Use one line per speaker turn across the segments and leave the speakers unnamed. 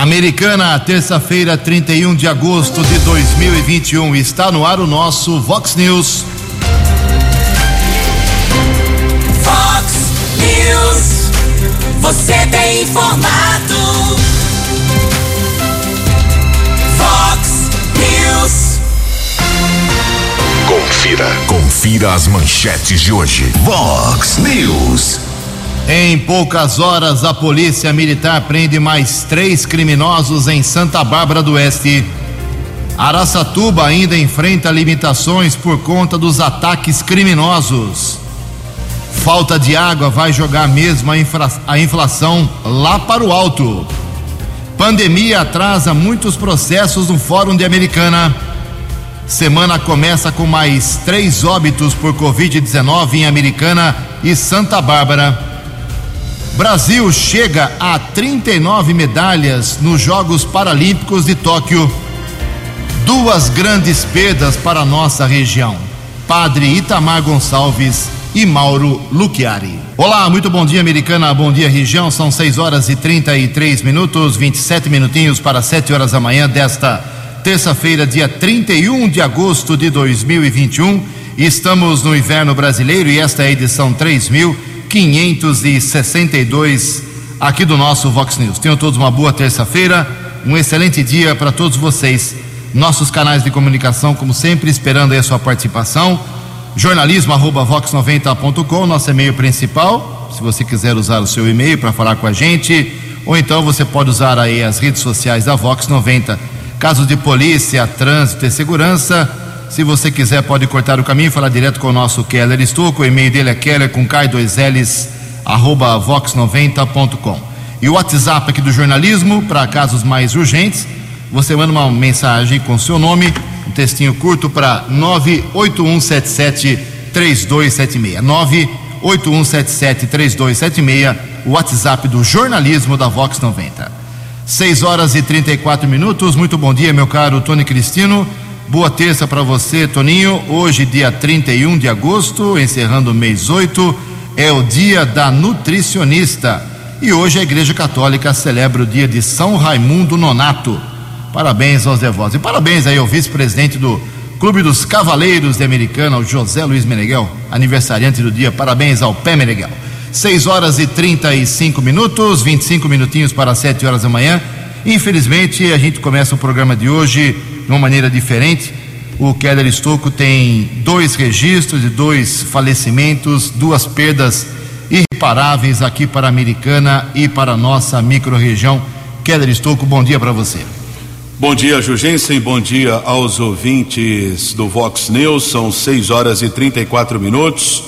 Americana, terça-feira, 31 de agosto de 2021. Está no ar o nosso Vox News.
Vox News. Você tem informado. Vox News.
Confira. Confira as manchetes de hoje. Vox News.
Em poucas horas, a Polícia Militar prende mais três criminosos em Santa Bárbara do Oeste. Araçatuba ainda enfrenta limitações por conta dos ataques criminosos. Falta de água vai jogar mesmo a, a inflação lá para o alto. Pandemia atrasa muitos processos no Fórum de Americana. Semana começa com mais três óbitos por Covid-19 em Americana e Santa Bárbara. Brasil chega a 39 medalhas nos Jogos Paralímpicos de Tóquio. Duas grandes perdas para nossa região. Padre Itamar Gonçalves e Mauro Luchiari. Olá, muito bom dia, americana. Bom dia, região. São 6 horas e 33 minutos, 27 minutinhos para 7 horas da manhã desta terça-feira, dia 31 de agosto de 2021. Estamos no inverno brasileiro e esta é a edição 3562 aqui do nosso Vox News. Tenham todos uma boa terça-feira, um excelente dia para todos vocês. Nossos canais de comunicação, como sempre, esperando aí a sua participação. Jornalismo arroba vox90.com, nosso e-mail principal. Se você quiser usar o seu e-mail para falar com a gente, ou então você pode usar aí as redes sociais da Vox 90. Casos de polícia, trânsito e segurança. Se você quiser, pode cortar o caminho e falar direto com o nosso Keller Stuco. O e-mail dele é keller com K2Ls, arroba vox90.com. E o WhatsApp aqui do jornalismo, para casos mais urgentes, você manda uma mensagem com seu nome, um textinho curto para 981773276. 981773276, o WhatsApp do jornalismo da Vox 90. 6 horas e 34 minutos. Muito bom dia, meu caro Tony Cristino. Boa terça para você, Toninho. Hoje, dia 31 de agosto, encerrando o mês 8, é o dia da nutricionista. E hoje a Igreja Católica celebra o dia de São Raimundo Nonato. Parabéns aos devotos. E parabéns aí ao vice-presidente do Clube dos Cavaleiros de Americana, o José Luiz Meneghel, aniversariante do dia. Parabéns ao Pé Meneghel. 6 horas e 35 minutos, 25 minutinhos para 7 horas da manhã. Infelizmente, a gente começa o programa de hoje de uma maneira diferente. O Keller Estocco tem dois registros de dois falecimentos, duas perdas irreparáveis aqui para a Americana e para a nossa microrregião. Keller Estocco, bom dia para você.
Bom dia, Jugensen. Bom dia aos ouvintes do Vox News. São 6 horas e 34 minutos.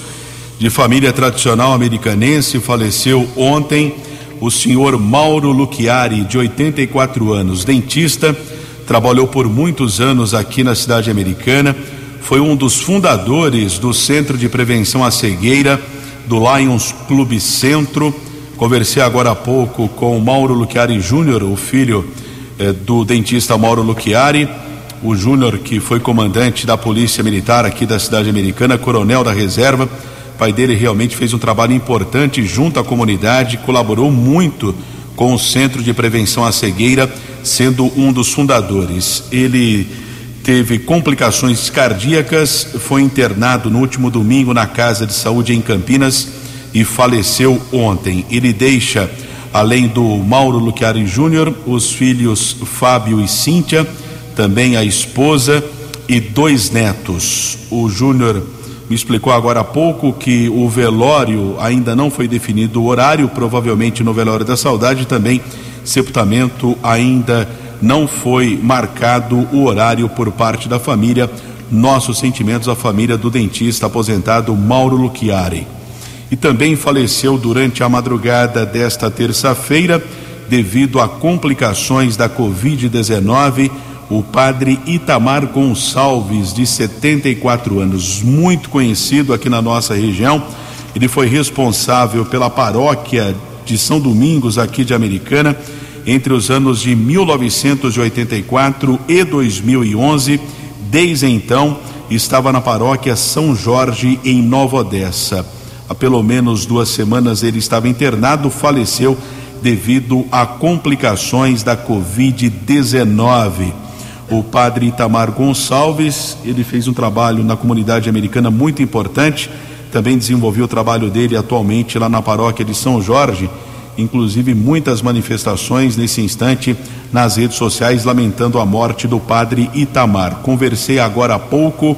De família tradicional americanense, faleceu ontem o senhor Mauro Luchiari, de 84 anos, dentista, trabalhou por muitos anos aqui na cidade americana, foi um dos fundadores do Centro de Prevenção à Cegueira, do Lions Clube Centro. Conversei agora há pouco com o Mauro Luchiari Júnior, o filho eh, do dentista Mauro Luchiari, o Júnior que foi comandante da Polícia Militar aqui da cidade americana, coronel da reserva. O pai dele realmente fez um trabalho importante junto à comunidade, colaborou muito com o Centro de Prevenção à Cegueira, sendo um dos fundadores. Ele teve complicações cardíacas, foi internado no último domingo na Casa de Saúde em Campinas e faleceu ontem. Ele deixa, além do Mauro Luchiari Júnior, os filhos Fábio e Cíntia, também a esposa e dois netos. O Júnior me explicou agora há pouco que o velório ainda não foi definido o horário, provavelmente no velório da saudade também sepultamento ainda não foi marcado o horário por parte da família. Nossos sentimentos à família do dentista aposentado Mauro Luchiari. E também faleceu durante a madrugada desta terça-feira, devido a complicações da Covid-19, o padre Itamar Gonçalves, de 74 anos, muito conhecido aqui na nossa região. Ele foi responsável pela paróquia de São Domingos, aqui de Americana, entre os anos de 1984 e 2011. Desde então, estava na paróquia São Jorge, em Nova Odessa. Há pelo menos duas semanas ele estava internado, faleceu devido a complicações da Covid-19. O padre Itamar Gonçalves, ele fez um trabalho na comunidade americana muito importante, também desenvolveu o trabalho dele atualmente lá na paróquia de São Jorge, inclusive muitas manifestações nesse instante nas redes sociais lamentando a morte do padre Itamar. Conversei agora há pouco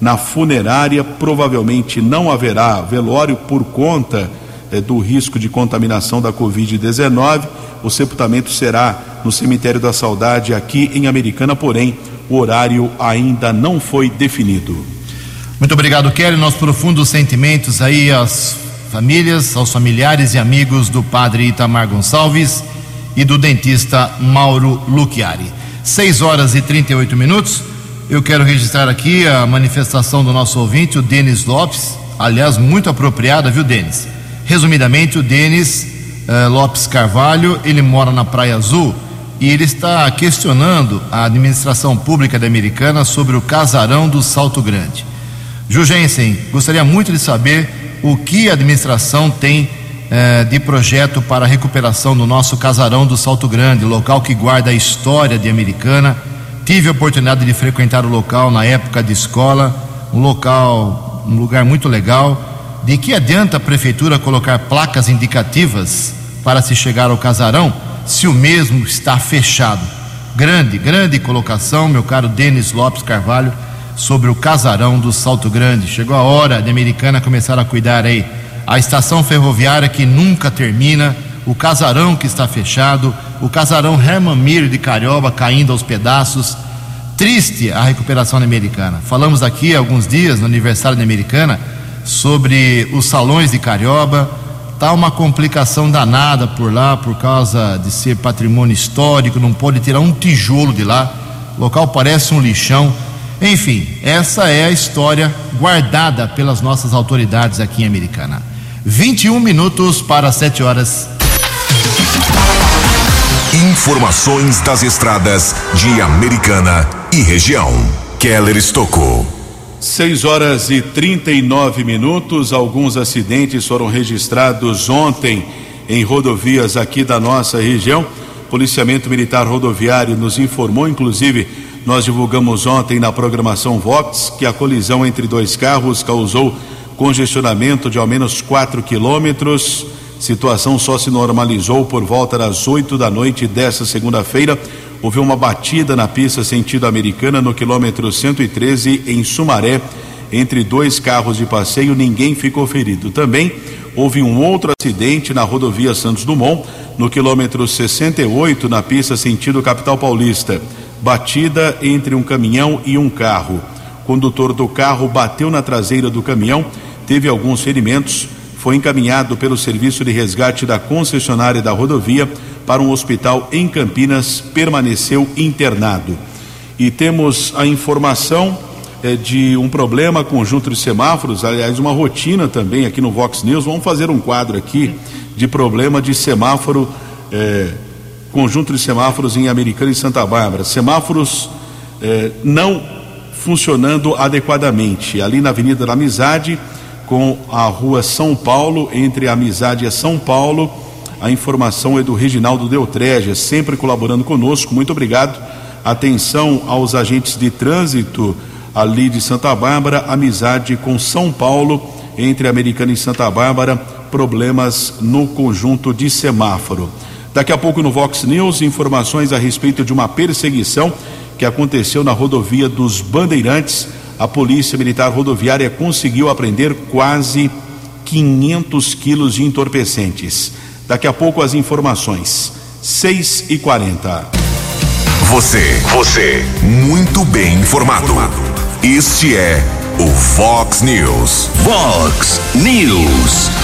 na funerária, provavelmente não haverá velório por conta eh, do risco de contaminação da Covid-19. O sepultamento será no Cemitério da Saudade, aqui em Americana, porém, o horário ainda não foi definido.
Muito obrigado, Kelly. Nossos profundos sentimentos aí às famílias, aos familiares e amigos do padre Itamar Gonçalves e do dentista Mauro Luchiari. 6 horas e 38 minutos. Eu quero registrar aqui a manifestação do nosso ouvinte, o Denis Lopes, aliás, muito apropriada, viu, Denis? Resumidamente, o Denis eh, Lopes Carvalho, ele mora na Praia Azul e ele está questionando a administração pública da Americana sobre o casarão do Salto Grande. Jugensen, gostaria muito de saber o que a administração tem eh, de projeto para a recuperação do nosso casarão do Salto Grande, local que guarda a história de Americana. Tive a oportunidade de frequentar o local na época de escola, um local, um lugar muito legal. De que adianta a prefeitura colocar placas indicativas para se chegar ao casarão se o mesmo está fechado? Grande, grande colocação, meu caro Denis Lopes Carvalho, sobre o casarão do Salto Grande. Chegou a hora de Americana começar a cuidar aí. A estação ferroviária que nunca termina, o casarão que está fechado, o casarão Herman Mir de Carioba caindo aos pedaços. Triste a recuperação da Americana. Falamos aqui há alguns dias, no aniversário da Americana, sobre os salões de Carioba. Tá uma complicação danada por lá por causa de ser patrimônio histórico, não pode tirar um tijolo de lá. O local parece um lixão. Enfim, essa é a história guardada pelas nossas autoridades aqui em Americana. 21 minutos para 7 horas.
Informações das estradas de Americana e região. Keller Estocou.
6 horas e 39 minutos. Alguns acidentes foram registrados ontem em rodovias aqui da nossa região. Policiamento Militar Rodoviário nos informou, inclusive, nós divulgamos ontem na programação Vox que a colisão entre dois carros causou congestionamento de ao menos 4 quilômetros. Situação só se normalizou por volta das 8 da noite desta segunda-feira. Houve uma batida na pista sentido americana no quilômetro 113 em Sumaré, entre dois carros de passeio. Ninguém ficou ferido. Também houve um outro acidente na rodovia Santos Dumont, no quilômetro 68, na pista sentido capital paulista. Batida entre um caminhão e um carro. O condutor do carro bateu na traseira do caminhão, teve alguns ferimentos foi encaminhado pelo serviço de resgate da concessionária da rodovia para um hospital em Campinas, permaneceu internado. E temos a informação eh, de um problema conjunto de semáforos, aliás, uma rotina também aqui no Vox News. Vamos fazer um quadro aqui de problema de semáforo, eh, conjunto de semáforos em Americana e Santa Bárbara. Semáforos eh, não funcionando adequadamente. Ali na Avenida da Amizade com a rua São Paulo, entre a Amizade e São Paulo. A informação é do Reginaldo Deltreja, sempre colaborando conosco. Muito obrigado. Atenção aos agentes de trânsito ali de Santa Bárbara, amizade com São Paulo, entre Americana e Santa Bárbara, problemas no conjunto de semáforo. Daqui a pouco no Vox News, informações a respeito de uma perseguição que aconteceu na rodovia dos Bandeirantes a Polícia Militar Rodoviária conseguiu apreender quase 500 quilos de entorpecentes. Daqui a pouco as informações. 6 e 40
Você, você, muito bem informado. Este é o Fox News. Fox News.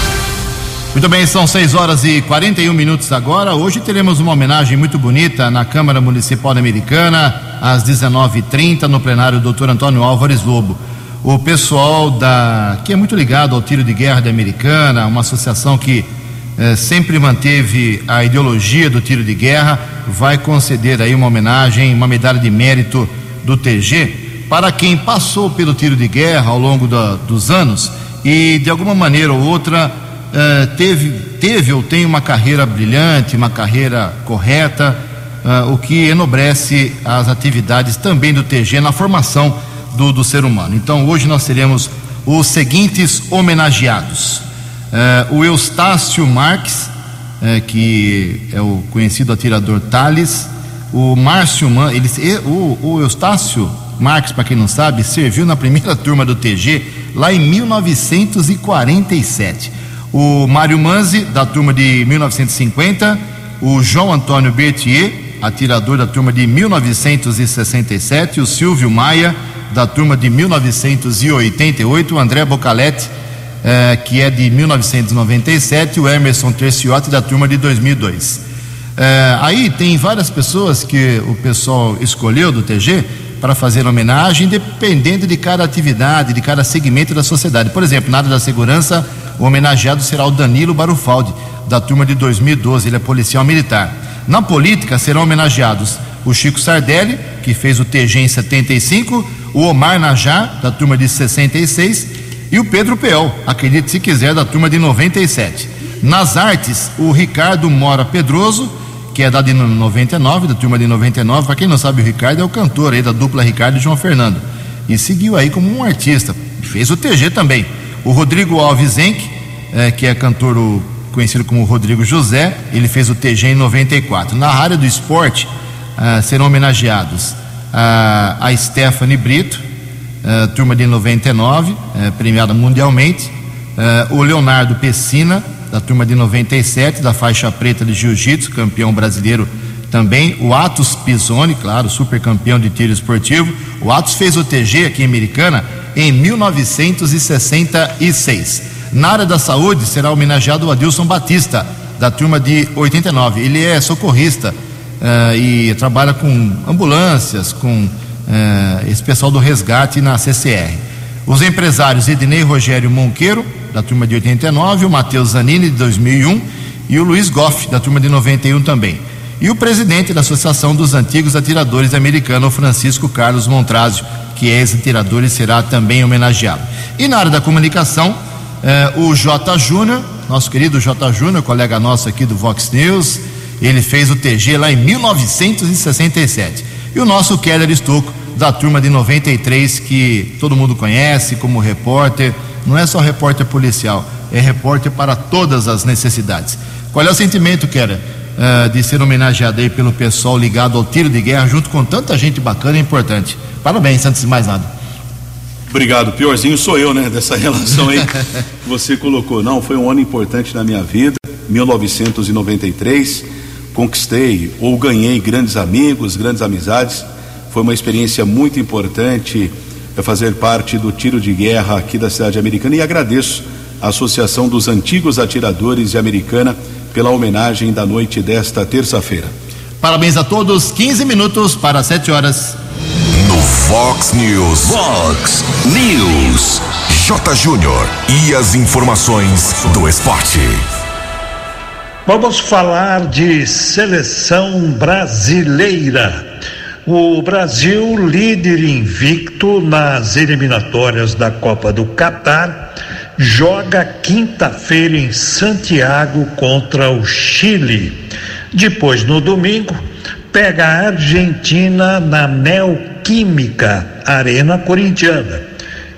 Muito bem, são 6 horas e 41 minutos agora. Hoje teremos uma homenagem muito bonita na Câmara Municipal Americana às 19h30, no plenário do Dr. Antônio Álvares Lobo. O pessoal da que é muito ligado ao tiro de guerra da Americana, uma associação que eh, sempre manteve a ideologia do tiro de guerra, vai conceder aí uma homenagem, uma medalha de mérito do TG para quem passou pelo tiro de guerra ao longo da, dos anos e de alguma maneira ou outra uh, teve, teve ou tem uma carreira brilhante, uma carreira correta, uh, o que enobrece as atividades também do TG na formação do, do ser humano. Então, hoje nós teremos os seguintes homenageados: o Eustácio Marques, que é o conhecido atirador Thales, o Márcio Man, ele, o, o Eustácio Marques, para quem não sabe, serviu na primeira turma do TG lá em 1947. O Mário Manzi, da turma de 1950, o João Antônio Berthier, atirador da turma de 1967, o Silvio Maia, da turma de 1988, o André Bocaletti, eh, que é de 1997, o Emerson Terciotti, da turma de 2002. Eh, aí tem várias pessoas que o pessoal escolheu do TG para fazer homenagem, dependendo de cada atividade, de cada segmento da sociedade. Por exemplo, na área da segurança, o homenageado será o Danilo Barufaldi, da turma de 2012, ele é policial militar. Na política serão homenageados o Chico Sardelli, que fez o TG em 75, o Omar Najar, da turma de 66, e o Pedro Peol, acredite se quiser, da turma de 97. Nas artes, o Ricardo Mora Pedroso, que é da de 99, da turma de 99. Para quem não sabe, o Ricardo é o cantor aí da dupla Ricardo e João Fernando. E seguiu aí como um artista. Fez o TG também. O Rodrigo Alves Enck, é, que é cantor o, conhecido como Rodrigo José, ele fez o TG em 94. Na área do esporte, ah, serão homenageados a, a Stephanie Brito, ah, turma de 99, eh, premiada mundialmente, o Leonardo Pessina, da turma de 97, da faixa preta de jiu-jitsu, campeão brasileiro também. O Atos Pisoni, claro, super campeão de tiro esportivo. O Atos fez o TG aqui em Americana em 1966. Na área da saúde será homenageado o Adilson Batista, da turma de 89. Ele é socorrista uh, e trabalha com ambulâncias, com uh, esse pessoal do resgate na CCR. Os empresários Ednei Rogério Monqueiro, da turma de 89, o Matheus Zanini, de 2001, e o Luiz Goff, da turma de 91 também. E o presidente da Associação dos Antigos Atiradores Americanos, Francisco Carlos Montrazio, que é ex-atirador e será também homenageado. E na área da comunicação, eh, o J. Júnior, nosso querido J. Júnior, colega nosso aqui do Vox News, ele fez o TG lá em 1967. E o nosso Keller Estocco, da turma de 93, que todo mundo conhece como repórter, não é só repórter policial, é repórter para todas as necessidades. Qual é o sentimento, Kera, uh, de ser homenageado aí pelo pessoal ligado ao tiro de guerra, junto com tanta gente bacana e importante? Parabéns, antes de mais nada.
Obrigado. Piorzinho sou eu, né? Dessa relação aí que você colocou. Não, foi um ano importante na minha vida, 1993. Conquistei ou ganhei grandes amigos, grandes amizades. Foi uma experiência muito importante é fazer parte do tiro de guerra aqui da cidade americana e agradeço a Associação dos Antigos Atiradores de Americana pela homenagem da noite desta terça-feira.
Parabéns a todos, 15 minutos para 7 horas.
No Fox News. Fox News. J. Júnior. E as informações do esporte.
Vamos falar de seleção brasileira. O Brasil, líder invicto nas eliminatórias da Copa do Catar, joga quinta-feira em Santiago contra o Chile. Depois, no domingo, pega a Argentina na Neoquímica Arena Corintiana.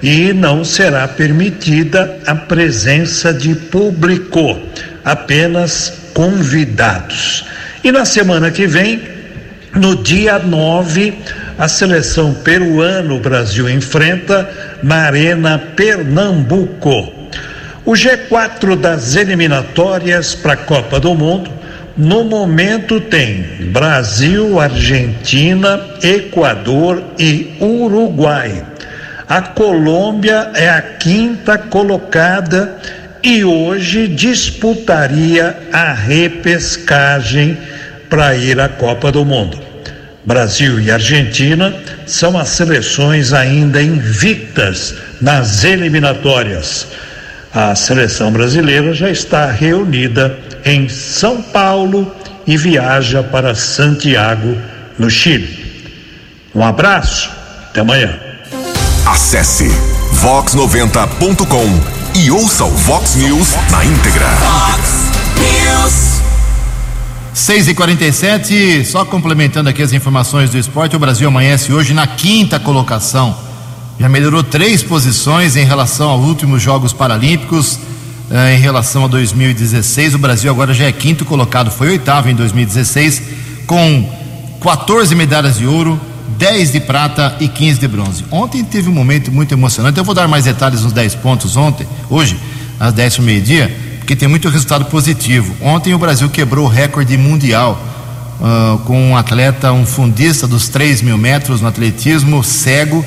E não será permitida a presença de público, apenas convidados. E na semana que vem, no dia 9, a seleção peruana, o Brasil enfrenta na Arena Pernambuco. O G4 das eliminatórias para a Copa do Mundo, no momento tem Brasil, Argentina, Equador e Uruguai. A Colômbia é a quinta colocada e hoje disputaria a repescagem para ir à Copa do Mundo. Brasil e Argentina são as seleções ainda invictas nas eliminatórias. A seleção brasileira já está reunida em São Paulo e viaja para Santiago, no Chile. Um abraço, até amanhã.
Acesse vox90.com e ouça o Vox News na íntegra.
Fox News.
6 e 47 só complementando aqui as informações do esporte, o Brasil amanhece hoje na quinta colocação. Já melhorou três posições em relação aos últimos Jogos Paralímpicos. eh, em relação a 2016, o Brasil agora já é quinto colocado, foi oitavo em 2016, com 14 medalhas de ouro, 10 de prata e 15 de bronze. Ontem teve um momento muito emocionante. Eu vou dar mais detalhes nos 10 pontos ontem, hoje, às 10 do meio-dia, porque tem muito resultado positivo. Ontem o Brasil quebrou o recorde mundial ah, com um atleta, um fundista dos 3 mil metros no atletismo, cego,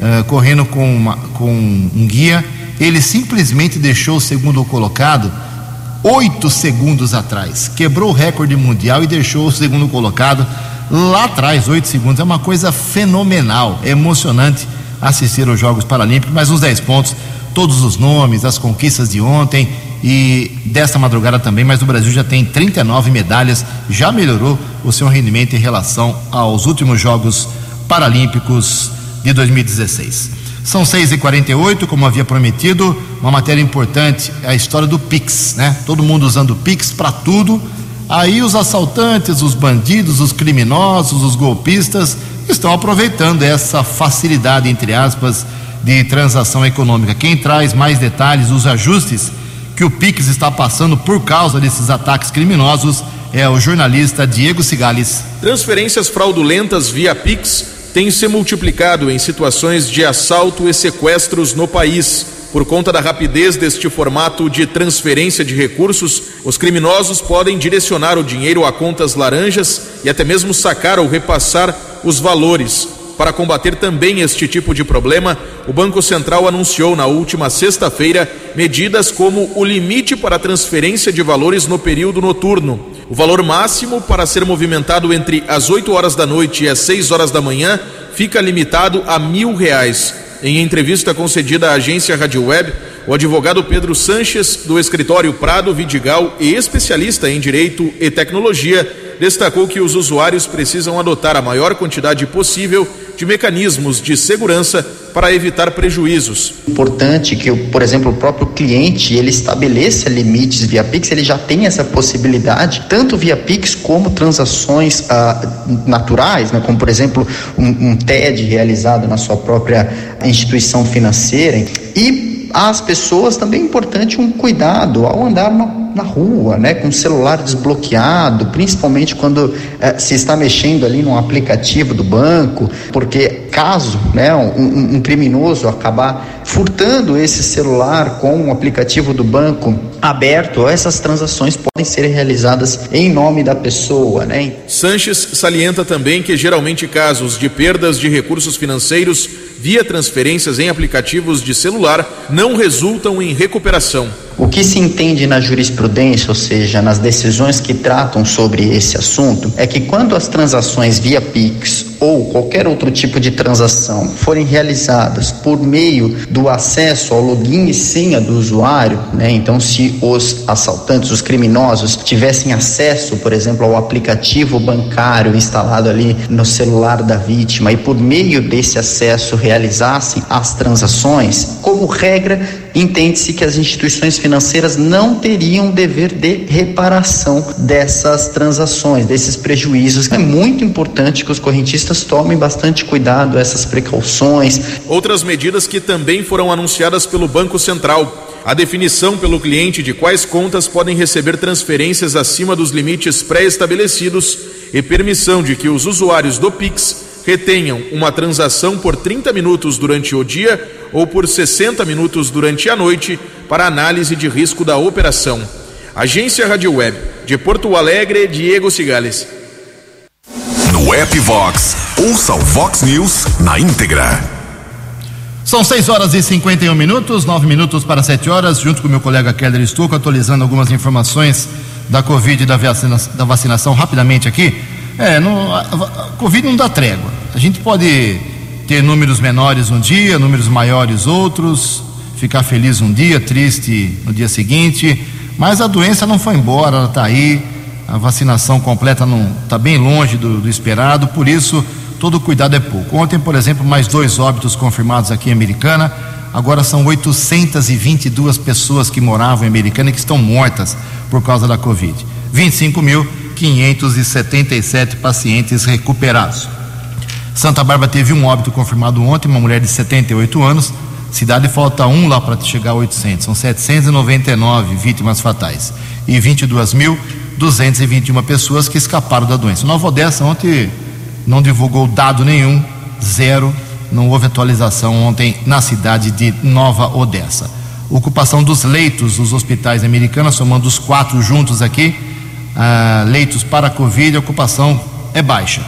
ah, correndo com, uma- com um guia. Ele simplesmente deixou o segundo colocado oito segundos atrás. Quebrou o recorde mundial e deixou o segundo colocado lá atrás, oito segundos. É uma coisa fenomenal, é emocionante assistir aos Jogos Paralímpicos. Mais uns 10 pontos, todos os nomes, as conquistas de ontem e desta madrugada também. Mas o Brasil já tem 39 medalhas, já melhorou o seu rendimento em relação aos últimos Jogos Paralímpicos de 2016. São 6h48, como havia prometido, uma matéria importante, a história do Pix, né? Todo mundo usando o Pix para tudo. Aí os assaltantes, os bandidos, os criminosos, os golpistas estão aproveitando essa facilidade, entre aspas, de transação econômica. Quem traz mais detalhes, os ajustes que o Pix está passando por causa desses ataques criminosos é o jornalista Diego Cigales.
Transferências fraudulentas via Pix têm se multiplicado em situações de assalto e sequestros no país. Por conta da rapidez deste formato de transferência de recursos, os criminosos podem direcionar o dinheiro a contas laranjas e até mesmo sacar ou repassar os valores. Para combater também este tipo de problema, o Banco Central anunciou na última sexta-feira medidas como o limite para transferência de valores no período noturno. O valor máximo para ser movimentado entre as 8 horas da noite e as 6 horas da manhã fica limitado a mil reais. Em entrevista concedida à agência Rádio Web, o advogado Pedro Sanches, do escritório Prado Vidigal e especialista em direito e tecnologia, destacou que os usuários precisam adotar a maior quantidade possível de mecanismos de segurança para evitar prejuízos.
importante que, por exemplo, o próprio cliente ele estabeleça limites via Pix, ele já tem essa possibilidade, tanto via Pix como transações ah, naturais, né, como por exemplo um, um TED realizado na sua própria instituição financeira. E as pessoas também é importante um cuidado ao andar na na rua, né, com o celular desbloqueado, principalmente quando eh, se está mexendo ali no aplicativo do banco, porque caso né, um, um- um criminoso acabar furtando esse celular com o aplicativo do banco aberto, essas transações podem ser realizadas em nome da pessoa, né?
Sanches salienta também que geralmente casos de perdas de recursos financeiros via transferências em aplicativos de celular não resultam em recuperação.
O que se entende na jurisprudência, ou seja, nas decisões que tratam sobre esse assunto, é que quando as transações via Pix ou qualquer outro tipo de transação forem realizadas por meio do acesso ao login e senha do usuário, né? Então, se os assaltantes, os criminosos tivessem acesso, por exemplo, ao aplicativo bancário instalado ali no celular da vítima e por meio desse acesso realizassem as transações, como regra, entende-se que as instituições financeiras não teriam dever de reparação dessas transações, desses prejuízos. É muito importante que os correntistas tomem bastante cuidado, essas precauções.
Outras medidas que também foram anunciadas pelo Banco Central. A definição pelo cliente de quais contas podem receber transferências acima dos limites pré-estabelecidos e permissão de que os usuários do Pix retenham uma transação por 30 minutos durante o dia ou por 60 minutos durante a noite para análise de risco da operação. Agência Rádio Web, de Porto Alegre, Diego Cigales.
No app Vox, ouça o Vox News na íntegra.
São 6 horas e 51 minutos, 9 minutos para 7 horas, junto com meu colega Keller Stucco, atualizando algumas informações da Covid e da, vacina, da vacinação rapidamente aqui. É, a, a Covid não dá trégua. A gente pode ter números menores um dia, números maiores outros, ficar feliz um dia, triste no dia seguinte, mas a doença não foi embora, ela está aí, a vacinação completa não está bem longe do, do esperado, por isso todo cuidado é pouco. Ontem, por exemplo, mais dois óbitos confirmados aqui em Americana. Agora são 822 pessoas que moravam em Americana e que estão mortas por causa da Covid. 25.577 pacientes recuperados. Santa Bárbara teve um óbito confirmado ontem, uma mulher de 78 anos. Cidade falta um lá para chegar a 800. São 799 vítimas fatais e 22.221 pessoas que escaparam da doença. Nova Odessa ontem não divulgou dado nenhum, zero. Não houve atualização ontem na cidade de Nova Odessa. Ocupação dos leitos dos hospitais americanos, somando os quatro juntos aqui, ah, leitos para Covid, a ocupação é baixa.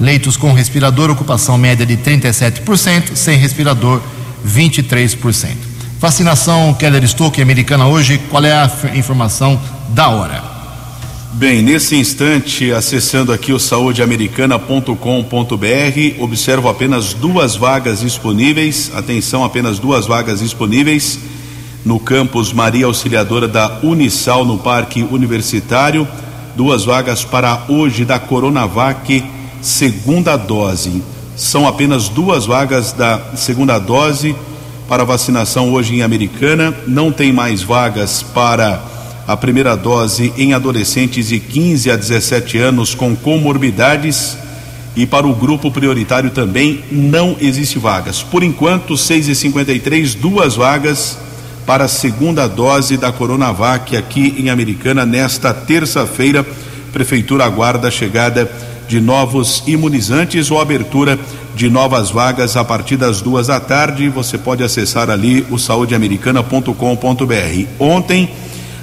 Leitos com respirador, ocupação média de 37%, sem respirador, 23%. Vacinação Keller Stoke americana hoje, qual é a informação da hora?
Bem, nesse instante, acessando aqui o saudeamericana.com.br, observo apenas duas vagas disponíveis. Atenção, apenas duas vagas disponíveis no campus Maria Auxiliadora da Unisal, no Parque Universitário. Duas vagas para hoje da Coronavac, segunda dose. São apenas duas vagas da segunda dose para vacinação hoje em Americana. Não tem mais vagas para a primeira dose em adolescentes de 15 a 17 anos com comorbidades. E para o grupo prioritário também não existe vagas. Por enquanto, 6 e 53 duas vagas para a segunda dose da Coronavac aqui em Americana nesta terça-feira. Prefeitura aguarda a chegada de novos imunizantes ou abertura de novas vagas a partir das duas da tarde. Você pode acessar ali o saudeamericana.com.br. Ontem,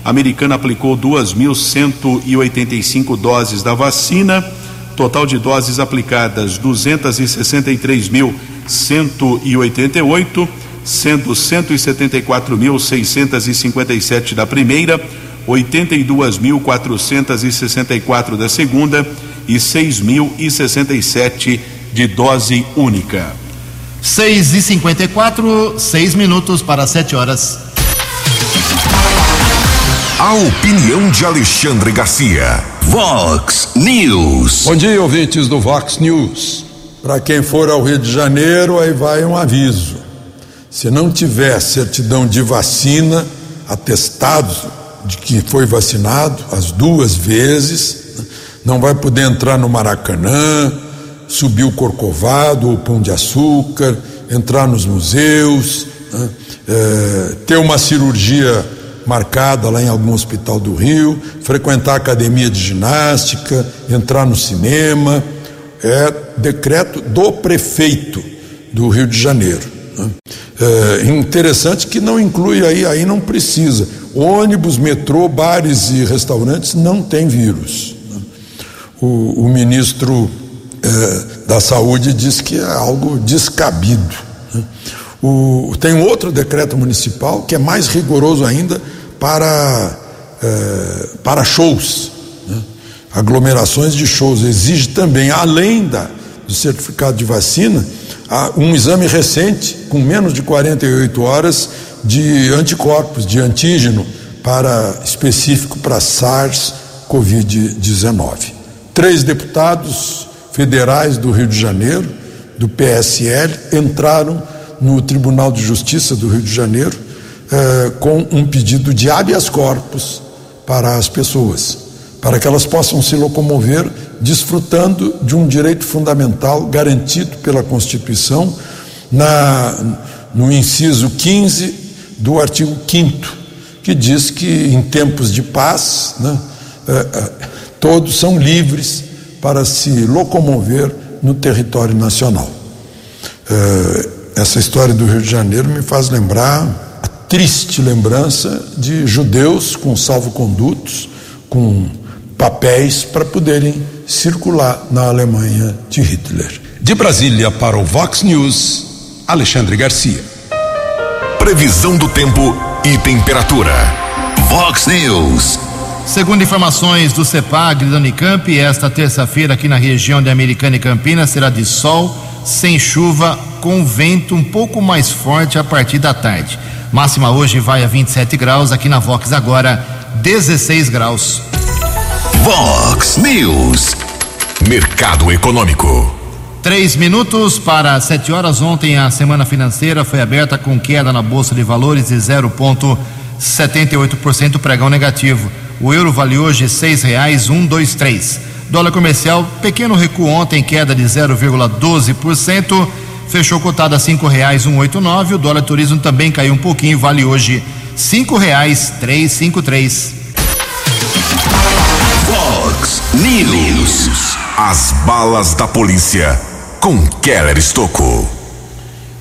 a Americana aplicou 2.185 doses da vacina. Total de doses aplicadas 263.188, sendo 174.657 da primeira, 82.464 da segunda e 6.067 de dose única.
6 e 54 6 minutos para 7 horas.
A opinião de Alexandre Garcia. Vox News.
Bom dia, ouvintes do Vox News. Para quem for ao Rio de Janeiro, aí vai um aviso. Se não tiver certidão de vacina, atestado de que foi vacinado as duas vezes, não vai poder entrar no Maracanã, subir o Corcovado, o Pão de Açúcar, entrar nos museus, né? é, ter uma cirurgia marcada lá em algum hospital do Rio, frequentar a academia de ginástica, entrar no cinema. É decreto do prefeito do Rio de Janeiro. Né? É interessante que não inclui aí, aí não precisa. Ônibus, metrô, bares e restaurantes não tem vírus. Né? O, o ministro é, da Saúde diz que é algo descabido. Né? O, tem um outro decreto municipal que é mais rigoroso ainda para, é, para shows, né? aglomerações de shows. Exige também, além da, do certificado de vacina, um exame recente, com menos de 48 horas, de anticorpos, de antígeno, para, específico para SARS-CoV-19. Três deputados federais do Rio de Janeiro, do PSL, entraram no Tribunal de Justiça do Rio de Janeiro eh, com um pedido de habeas corpus para as pessoas, para que elas possam se locomover desfrutando de um direito fundamental garantido pela Constituição na, no inciso 15 do artigo 5 que diz que em tempos de paz né, eh, eh, todos são livres para se locomover no território nacional. Eh, essa história do Rio de Janeiro me faz lembrar a triste lembrança de judeus com salvo-condutos, com papéis para poderem circular na Alemanha de Hitler.
De Brasília para o Vox News, Alexandre Garcia. Previsão do tempo e temperatura. Vox News.
Segundo informações do CEPAG da Unicamp, esta terça-feira aqui na região de Americana e Campinas será de sol, sem chuva, com vento um pouco mais forte a partir da tarde. Máxima hoje vai a 27 graus, aqui na Vox agora 16 graus.
Vox News. Mercado Econômico.
Três minutos para sete horas. Ontem a semana financeira foi aberta com queda na Bolsa de Valores de 0,78%, pregão negativo. O euro vale hoje seis reais um dois três. Dólar comercial, pequeno recuo ontem, queda de 0,12%, fechou cotado a cinco reais um oito nove. O dólar turismo também caiu um pouquinho, vale hoje cinco reais três cinco três.
News. As balas da polícia com Keller Estocou.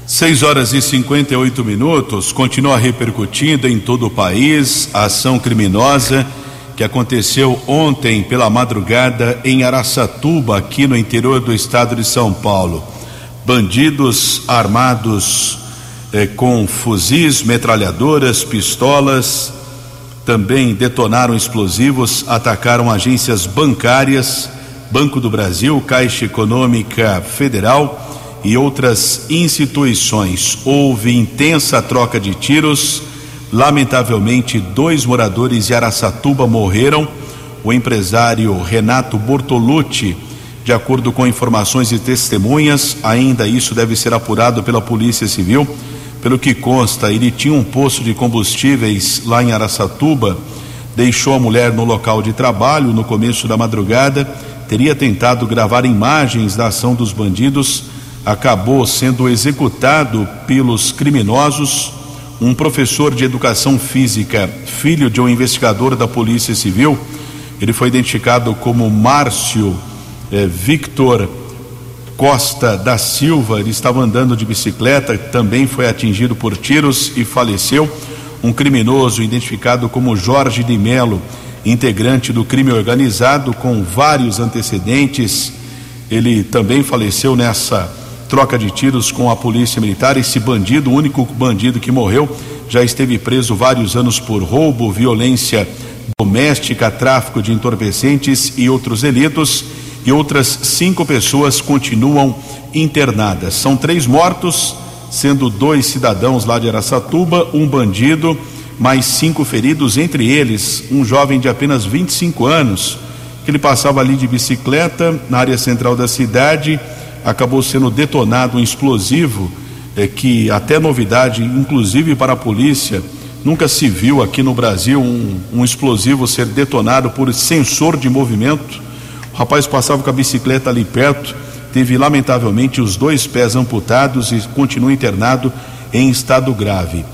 6 horas e 58 minutos. Continua repercutindo em todo o país a ação criminosa que aconteceu ontem pela madrugada em Araçatuba, aqui no interior do estado de São Paulo. Bandidos armados eh, com fuzis, metralhadoras, pistolas, também detonaram explosivos, atacaram agências bancárias, Banco do Brasil, Caixa Econômica Federal e outras instituições. Houve intensa troca de tiros. Lamentavelmente, dois moradores de Araçatuba morreram. O empresário Renato Bortolucci, de acordo com informações e testemunhas, ainda isso deve ser apurado pela Polícia Civil pelo que consta, ele tinha um posto de combustíveis lá em Araçatuba, deixou a mulher no local de trabalho no começo da madrugada, teria tentado gravar imagens da ação dos bandidos, acabou sendo executado pelos criminosos. Um professor de educação física, filho de um investigador da Polícia Civil, ele foi identificado como Márcio eh, Victor Costa da Silva, ele estava andando de bicicleta, também foi atingido por tiros e faleceu. Um criminoso identificado como Jorge de Melo, integrante do crime organizado com vários antecedentes, ele também faleceu nessa troca de tiros com a polícia militar. Esse bandido, o único bandido que morreu, já esteve preso vários anos por roubo, violência doméstica, tráfico de entorpecentes e outros delitos e outras cinco pessoas continuam internadas. São três mortos, sendo dois cidadãos lá de Araçatuba, um bandido, mais cinco feridos, entre eles um jovem de apenas 25 anos, que ele passava ali de bicicleta na área central da cidade, acabou sendo detonado um explosivo, é, que até novidade, inclusive para a polícia, nunca se viu aqui no Brasil um, um explosivo ser detonado por sensor de movimento o rapaz passava com a bicicleta ali perto, teve lamentavelmente os dois pés amputados e continua internado em estado grave.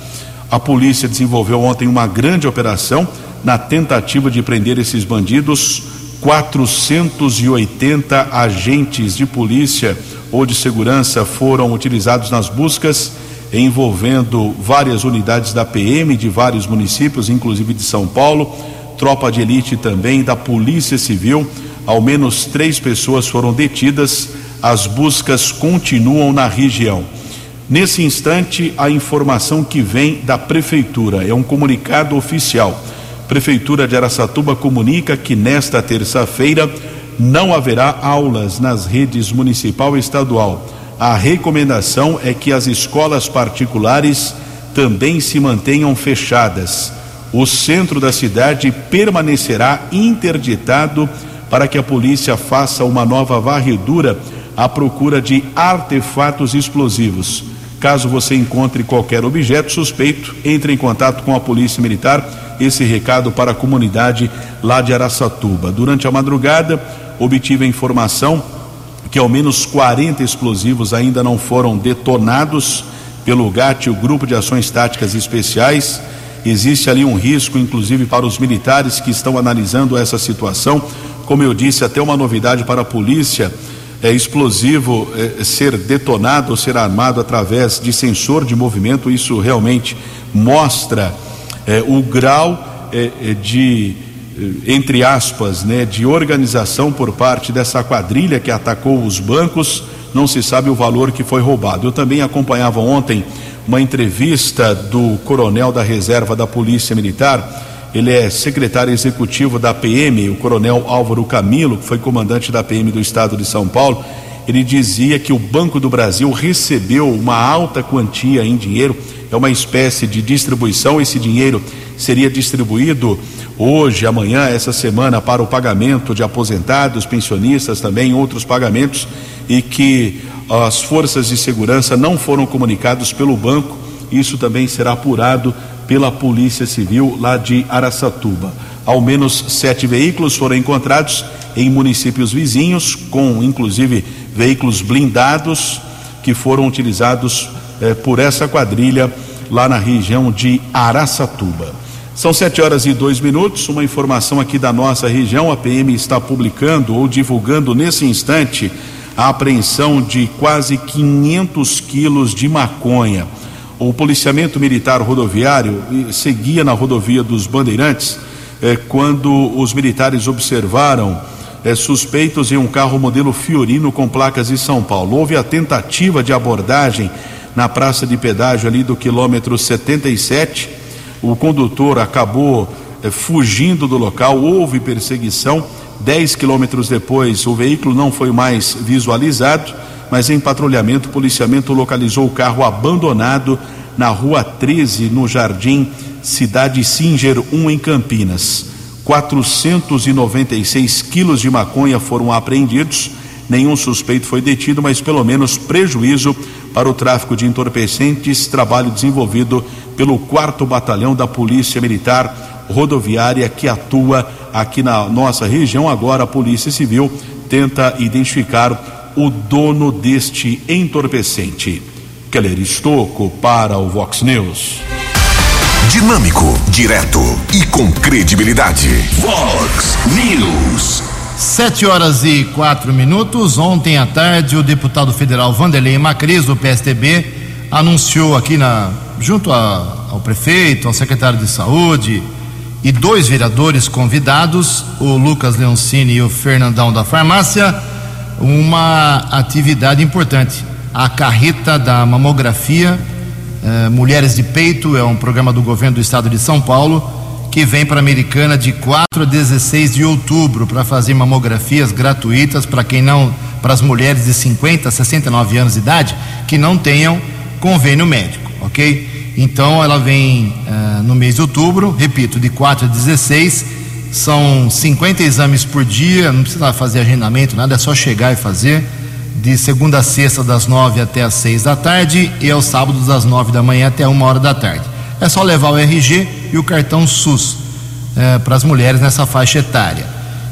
A polícia desenvolveu ontem uma grande operação na tentativa de prender esses bandidos. 480 agentes de polícia ou de segurança foram utilizados nas buscas, envolvendo várias unidades da PM de vários municípios, inclusive de São Paulo, tropa de elite também da Polícia Civil ao menos três pessoas foram detidas. As buscas continuam na região. Nesse instante, a informação que vem da Prefeitura é um comunicado oficial. Prefeitura de Araçatuba comunica que nesta terça-feira não haverá aulas nas redes municipal e estadual. A recomendação é que as escolas particulares também se mantenham fechadas. O centro da cidade permanecerá interditado para que a polícia faça uma nova varredura à procura de artefatos explosivos. Caso você encontre qualquer objeto suspeito, entre em contato com a Polícia Militar. Esse recado para a comunidade lá de Araçatuba. Durante a madrugada, obtive a informação que ao menos 40 explosivos ainda não foram detonados pelo GAT, o Grupo de Ações Táticas Especiais. Existe ali um risco, inclusive, para os militares que estão analisando essa situação como eu disse, até uma novidade para a polícia, é explosivo é, ser detonado ou ser armado através de sensor de movimento, isso realmente mostra é, o grau é, é de, é, entre aspas, né, de organização por parte dessa quadrilha que atacou os bancos, não se sabe o valor que foi roubado. Eu também acompanhava ontem uma entrevista do coronel da reserva da Polícia Militar ele é secretário executivo da PM, o coronel Álvaro Camilo, que foi comandante da PM do estado de São Paulo. Ele dizia que o Banco do Brasil recebeu uma alta quantia em dinheiro, é uma espécie de distribuição. Esse dinheiro seria distribuído hoje, amanhã, essa semana para o pagamento de aposentados, pensionistas também, outros pagamentos e que as forças de segurança não foram comunicados pelo banco. Isso também será apurado pela Polícia Civil lá de Araçatuba. Ao menos sete veículos foram encontrados em municípios vizinhos, com inclusive veículos blindados que foram utilizados eh, por essa quadrilha lá na região de Araçatuba. São sete horas e dois minutos. Uma informação aqui da nossa região: a PM está publicando ou divulgando nesse instante a apreensão de quase 500 quilos de maconha. O policiamento militar rodoviário seguia na rodovia dos Bandeirantes eh, quando os militares observaram eh, suspeitos em um carro modelo Fiorino com placas de São Paulo. Houve a tentativa de abordagem na praça de pedágio ali do quilômetro 77. O condutor acabou eh, fugindo do local, houve perseguição. Dez quilômetros depois, o veículo não foi mais visualizado, mas em patrulhamento, o policiamento localizou o carro abandonado na rua 13, no Jardim Cidade Singer 1, em Campinas. 496 quilos de maconha foram apreendidos. Nenhum suspeito foi detido, mas pelo menos prejuízo para o tráfico de entorpecentes, trabalho desenvolvido pelo 4 Batalhão da Polícia Militar Rodoviária que atua aqui na nossa região. Agora a Polícia Civil tenta identificar o dono deste entorpecente. Keller Estocco para o Vox News.
Dinâmico, direto e com credibilidade. Vox News.
Sete horas e quatro minutos. Ontem à tarde, o deputado federal Vanderlei Macris, do PSDB, anunciou aqui na, junto a, ao prefeito, ao secretário de saúde e dois vereadores convidados, o Lucas Leoncini e o Fernandão da Farmácia, uma atividade importante. A carreta da mamografia eh, Mulheres de Peito, é um programa do governo do estado de São Paulo que vem para a Americana de 4 a 16 de outubro para fazer mamografias gratuitas para quem não, para as mulheres de 50 a 69 anos de idade que não tenham convênio médico, ok? Então ela vem uh, no mês de outubro, repito, de 4 a 16, são 50 exames por dia, não precisa fazer agendamento, nada, é só chegar e fazer, de segunda a sexta, das 9 até as 6 da tarde, e aos sábados, das 9 da manhã até uma hora da tarde. É só levar o RG e o cartão SUS é, para as mulheres nessa faixa etária.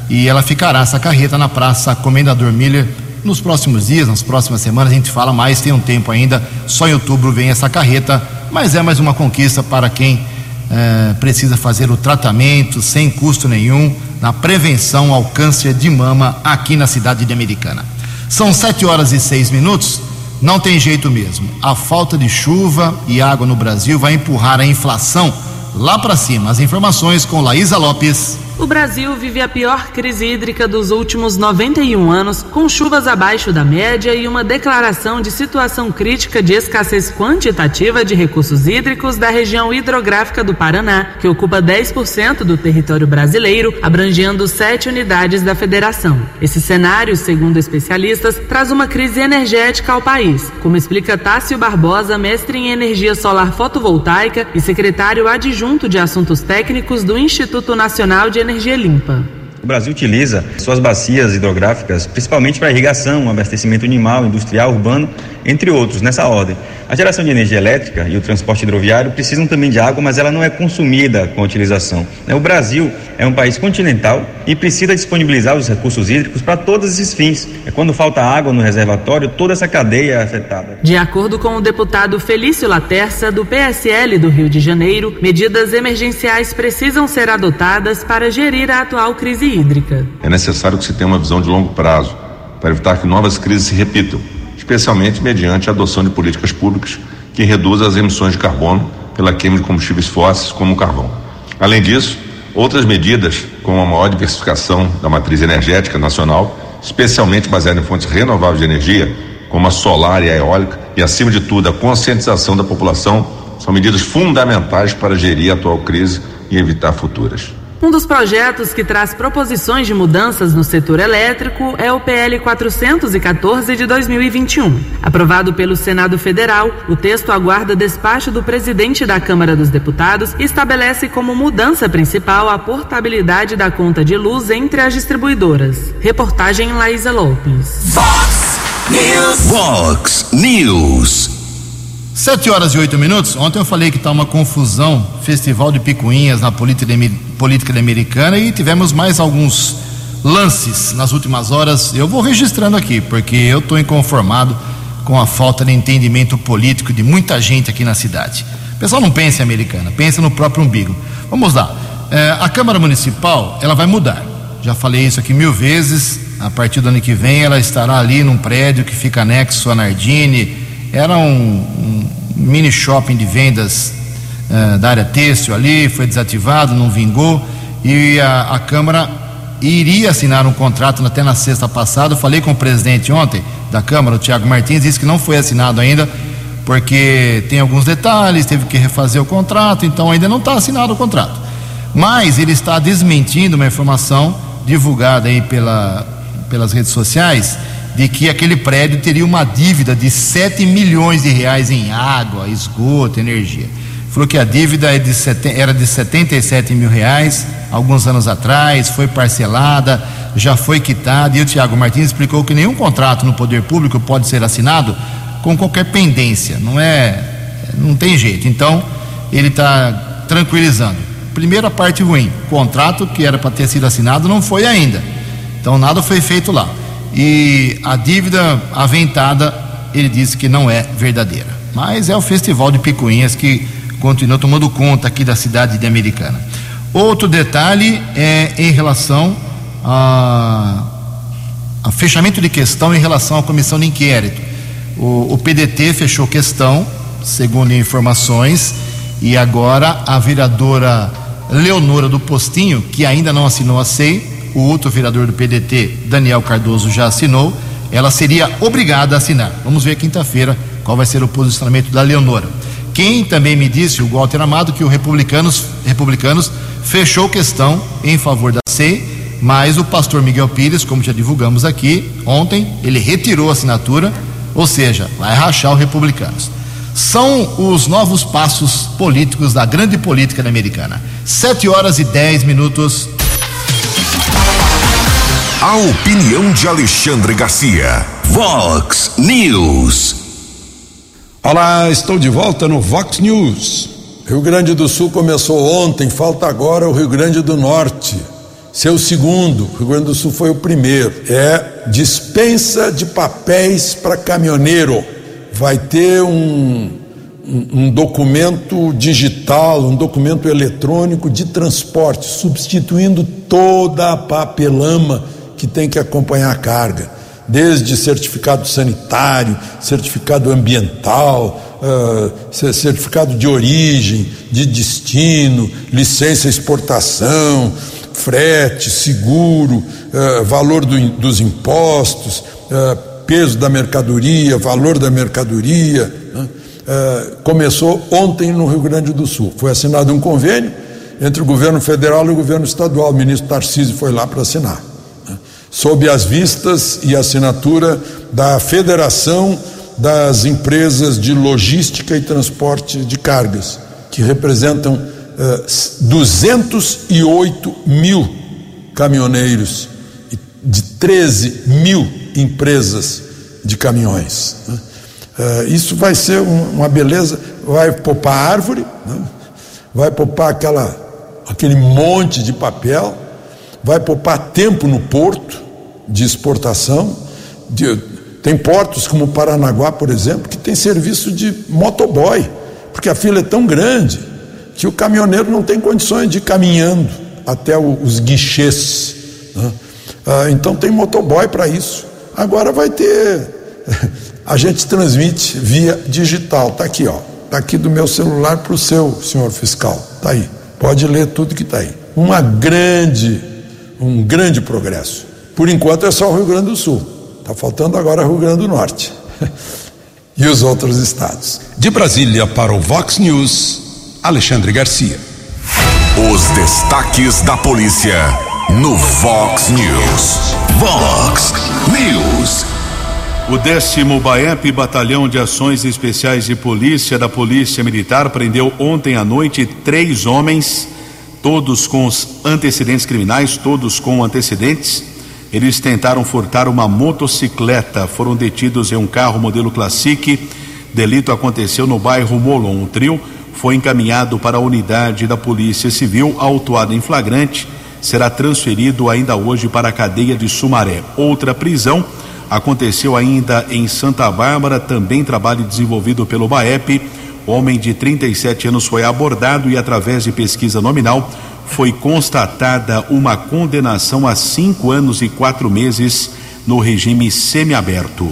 E ela ficará, essa carreta, na Praça Comendador Miller nos próximos dias, nas próximas semanas. A gente fala mais, tem um tempo ainda. Só em outubro vem essa carreta, mas é mais uma conquista para quem é, precisa fazer o tratamento sem custo nenhum na prevenção ao câncer de mama aqui na cidade de Americana. São sete horas e seis minutos. Não tem jeito mesmo. A falta de chuva e água no Brasil vai empurrar a inflação lá para cima. As informações com Laísa Lopes.
O Brasil vive a pior crise hídrica dos últimos 91 anos, com chuvas abaixo da média e uma declaração de situação crítica de escassez quantitativa de recursos hídricos da região hidrográfica do Paraná, que ocupa 10% do território brasileiro, abrangendo sete unidades da federação. Esse cenário, segundo especialistas, traz uma crise energética ao país, como explica Tássio Barbosa, mestre em energia solar fotovoltaica e secretário adjunto de assuntos técnicos do Instituto Nacional de energia limpa.
O Brasil utiliza suas bacias hidrográficas principalmente para irrigação, abastecimento animal, industrial, urbano, entre outros, nessa ordem. A geração de energia elétrica e o transporte hidroviário precisam também de água, mas ela não é consumida com a utilização. O Brasil é um país continental e precisa disponibilizar os recursos hídricos para todos esses fins. É quando falta água no reservatório, toda essa cadeia é afetada.
De acordo com o deputado Felício Laterça, do PSL do Rio de Janeiro, medidas emergenciais precisam ser adotadas para gerir a atual crise hídrica.
É necessário que se tenha uma visão de longo prazo para evitar que novas crises se repitam especialmente mediante a adoção de políticas públicas que reduzam as emissões de carbono pela queima de combustíveis fósseis, como o carvão. Além disso, outras medidas, como a maior diversificação da matriz energética nacional, especialmente baseada em fontes renováveis de energia, como a solar e a eólica, e acima de tudo a conscientização da população, são medidas fundamentais para gerir a atual crise e evitar futuras.
Um dos projetos que traz proposições de mudanças no setor elétrico é o PL 414 de 2021. Aprovado pelo Senado Federal, o texto aguarda despacho do presidente da Câmara dos Deputados e estabelece como mudança principal a portabilidade da conta de luz entre as distribuidoras. Reportagem Laísa Lopes.
Fox News.
Fox News.
Sete horas e oito minutos. Ontem eu falei que está uma confusão, festival de picuinhas na política, americana e tivemos mais alguns lances nas últimas horas. Eu vou registrando aqui, porque eu estou inconformado com a falta de entendimento político de muita gente aqui na cidade. O pessoal não pensa em americana, pensa no próprio umbigo. Vamos lá. É, a Câmara Municipal, ela vai mudar. Já falei isso aqui mil vezes. A partir do ano que vem, ela estará ali num prédio que fica anexo a Nardini era um, um mini shopping de vendas uh, da área têxtil ali, foi desativado, não vingou e a, a Câmara iria assinar um contrato até na sexta passada. Eu falei com o presidente ontem da Câmara, o Tiago Martins, disse que não foi assinado ainda porque tem alguns detalhes, teve que refazer o contrato, então ainda não está assinado o contrato. Mas ele está desmentindo uma informação divulgada aí pela, pelas redes sociais de que aquele prédio teria uma dívida de 7 milhões de reais em água, esgoto, energia. Falou que a dívida é era de 77 mil reais alguns anos atrás, foi parcelada, já foi quitada, e o Tiago Martins explicou que nenhum contrato no poder público pode ser assinado com qualquer pendência, não é, não tem jeito. Então, ele está tranquilizando. Primeira parte ruim, contrato que era para ter sido assinado não foi ainda. Então nada foi feito lá e a dívida aventada ele disse que não é verdadeira. Mas é o festival de picuinhas que continua tomando conta aqui da cidade de Americana. Outro detalhe é em relação a, a fechamento de questão em relação à comissão de inquérito. O, o PDT fechou questão, segundo informações, e agora a vereadora Leonora do Postinho, que ainda não assinou a SEI, o outro vereador do PDT, Daniel Cardoso, já assinou, ela seria obrigada a assinar. Vamos ver quinta-feira qual vai ser o posicionamento da Leonora. Quem também me disse, o Walter Amado, que o Republicanos, Republicanos fechou questão em favor da SEI, mas o pastor Miguel Pires, como já divulgamos aqui ontem, ele retirou a assinatura, ou seja, vai rachar o Republicanos. São os novos passos políticos da grande política americana. Sete horas e dez minutos.
A opinião de Alexandre Garcia. Vox News.
Olá, estou de volta no Vox News. Rio Grande do Sul começou ontem, falta agora o Rio Grande do Norte. Seu segundo, Rio Grande do Sul foi o primeiro. É dispensa de papéis para caminhoneiro. Vai ter um, um, um documento digital, um documento eletrônico de transporte, substituindo toda a papelama que tem que acompanhar a carga, desde certificado sanitário, certificado ambiental, uh, certificado de origem, de destino, licença exportação, frete, seguro, uh, valor do, dos impostos, uh, peso da mercadoria, valor da mercadoria. Né? começou ontem no Rio Grande do Sul. Foi assinado um convênio entre o governo federal e o governo estadual. O ministro Tarcísio foi lá para assinar sob as vistas e assinatura da Federação das Empresas de Logística e Transporte de Cargas, que representam eh, 208 mil caminhoneiros de 13 mil empresas de caminhões. Né? Uh, isso vai ser um, uma beleza, vai poupar árvore, né? vai poupar aquela, aquele monte de papel vai poupar tempo no porto de exportação. De, tem portos como Paranaguá, por exemplo, que tem serviço de motoboy, porque a fila é tão grande que o caminhoneiro não tem condições de ir caminhando até o, os guichês. Né? Ah, então tem motoboy para isso. Agora vai ter. A gente transmite via digital. Está aqui, ó. Está aqui do meu celular para o seu, senhor fiscal. Está aí. Pode ler tudo que está aí. Uma grande um grande progresso. Por enquanto é só o Rio Grande do Sul. Está faltando agora o Rio Grande do Norte. e os outros estados.
De Brasília para o Vox News, Alexandre Garcia. Os destaques da polícia no Vox News. Vox News.
O décimo BAEP, Batalhão de Ações Especiais de Polícia da Polícia Militar, prendeu ontem à noite três homens, todos com os antecedentes criminais, todos com antecedentes. Eles tentaram furtar uma motocicleta, foram detidos em um carro modelo Classic. Delito aconteceu no bairro Molon. O trio foi encaminhado para a unidade da Polícia Civil, autuado em flagrante, será transferido ainda hoje para a cadeia de Sumaré. Outra prisão aconteceu ainda em Santa Bárbara, também trabalho desenvolvido pelo BAEP. Homem de 37 anos foi abordado e, através de pesquisa nominal, foi constatada uma condenação a cinco anos e quatro meses no regime semiaberto.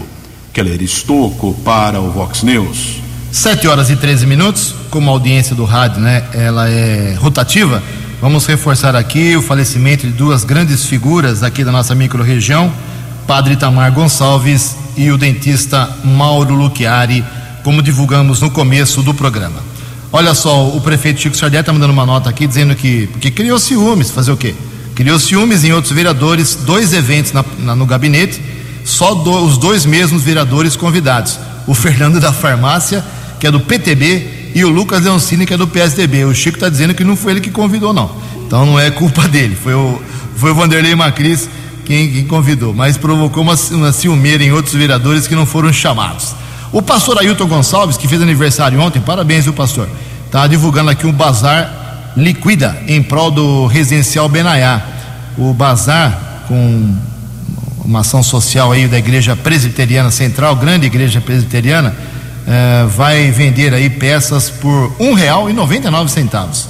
Keller Estocco para o Vox News.
Sete horas e 13 minutos, como a audiência do rádio, né, ela é rotativa, vamos reforçar aqui o falecimento de duas grandes figuras aqui da nossa microrregião, Padre Itamar Gonçalves e o dentista Mauro Luchiari, como divulgamos no começo do programa. Olha só, o prefeito Chico Sardelli está mandando uma nota aqui dizendo que porque criou ciúmes, fazer o quê? Criou ciúmes em outros vereadores, dois eventos na, na, no gabinete, só do, os dois mesmos vereadores convidados. O Fernando da Farmácia, que é do PTB, e o Lucas Leoncini, que é do PSDB. O Chico está dizendo que não foi ele que convidou, não. Então não é culpa dele, foi o, foi o Vanderlei Macris quem, quem convidou, mas provocou uma, uma ciumeira em outros vereadores que não foram chamados. O pastor Ailton Gonçalves, que fez aniversário ontem, parabéns, viu, pastor? Está divulgando aqui um bazar liquida em prol do residencial Benaiá. O bazar, com uma ação social aí da Igreja Presbiteriana Central, grande Igreja Presbiteriana, eh, vai vender aí peças por um real e noventa nove centavos.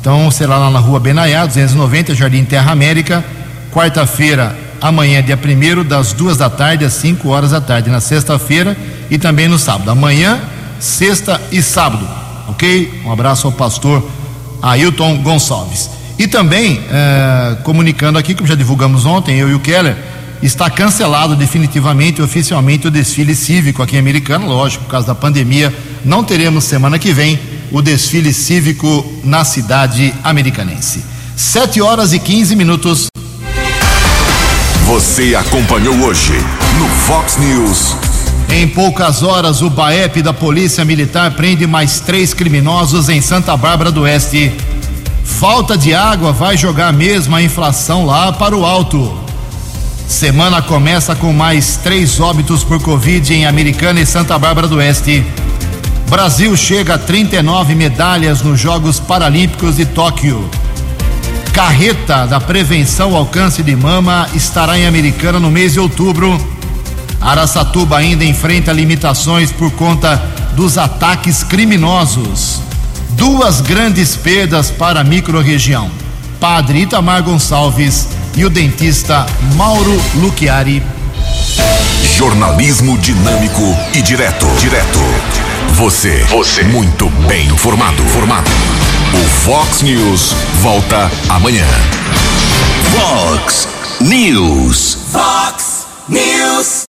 Então será lá na rua Benaiá, 290, Jardim Terra América, quarta-feira, amanhã, dia 1 das duas da tarde às 5 horas da tarde, na sexta-feira e também no sábado. Amanhã, sexta e sábado, ok? Um abraço ao pastor Ailton Gonçalves. E também, eh, comunicando aqui, como já divulgamos ontem, eu e o Keller, está cancelado definitivamente, oficialmente, o desfile cívico aqui em Americana, lógico, por causa da pandemia. Não teremos semana que vem o desfile cívico na cidade americanense. 7 horas e 15 minutos.
Você acompanhou hoje no Fox News.
Em poucas horas, o BAEP da Polícia Militar prende mais três criminosos em Santa Bárbara do Oeste. Falta de água vai jogar mesmo a inflação lá para o alto. Semana começa com mais três óbitos por Covid em Americana e Santa Bárbara do Oeste. Brasil chega a 39 medalhas nos Jogos Paralímpicos de Tóquio. Carreta da prevenção ao câncer de mama estará em Americana no mês de outubro. Araçatuba ainda enfrenta limitações por conta dos ataques criminosos. Duas grandes perdas para a microrregião. Padre Itamar Gonçalves e o dentista Mauro Luchiari.
Jornalismo dinâmico e direto. Direto. Você. Você. Muito bem informado. Formado. O Fox News volta amanhã.
Fox News. Fox News.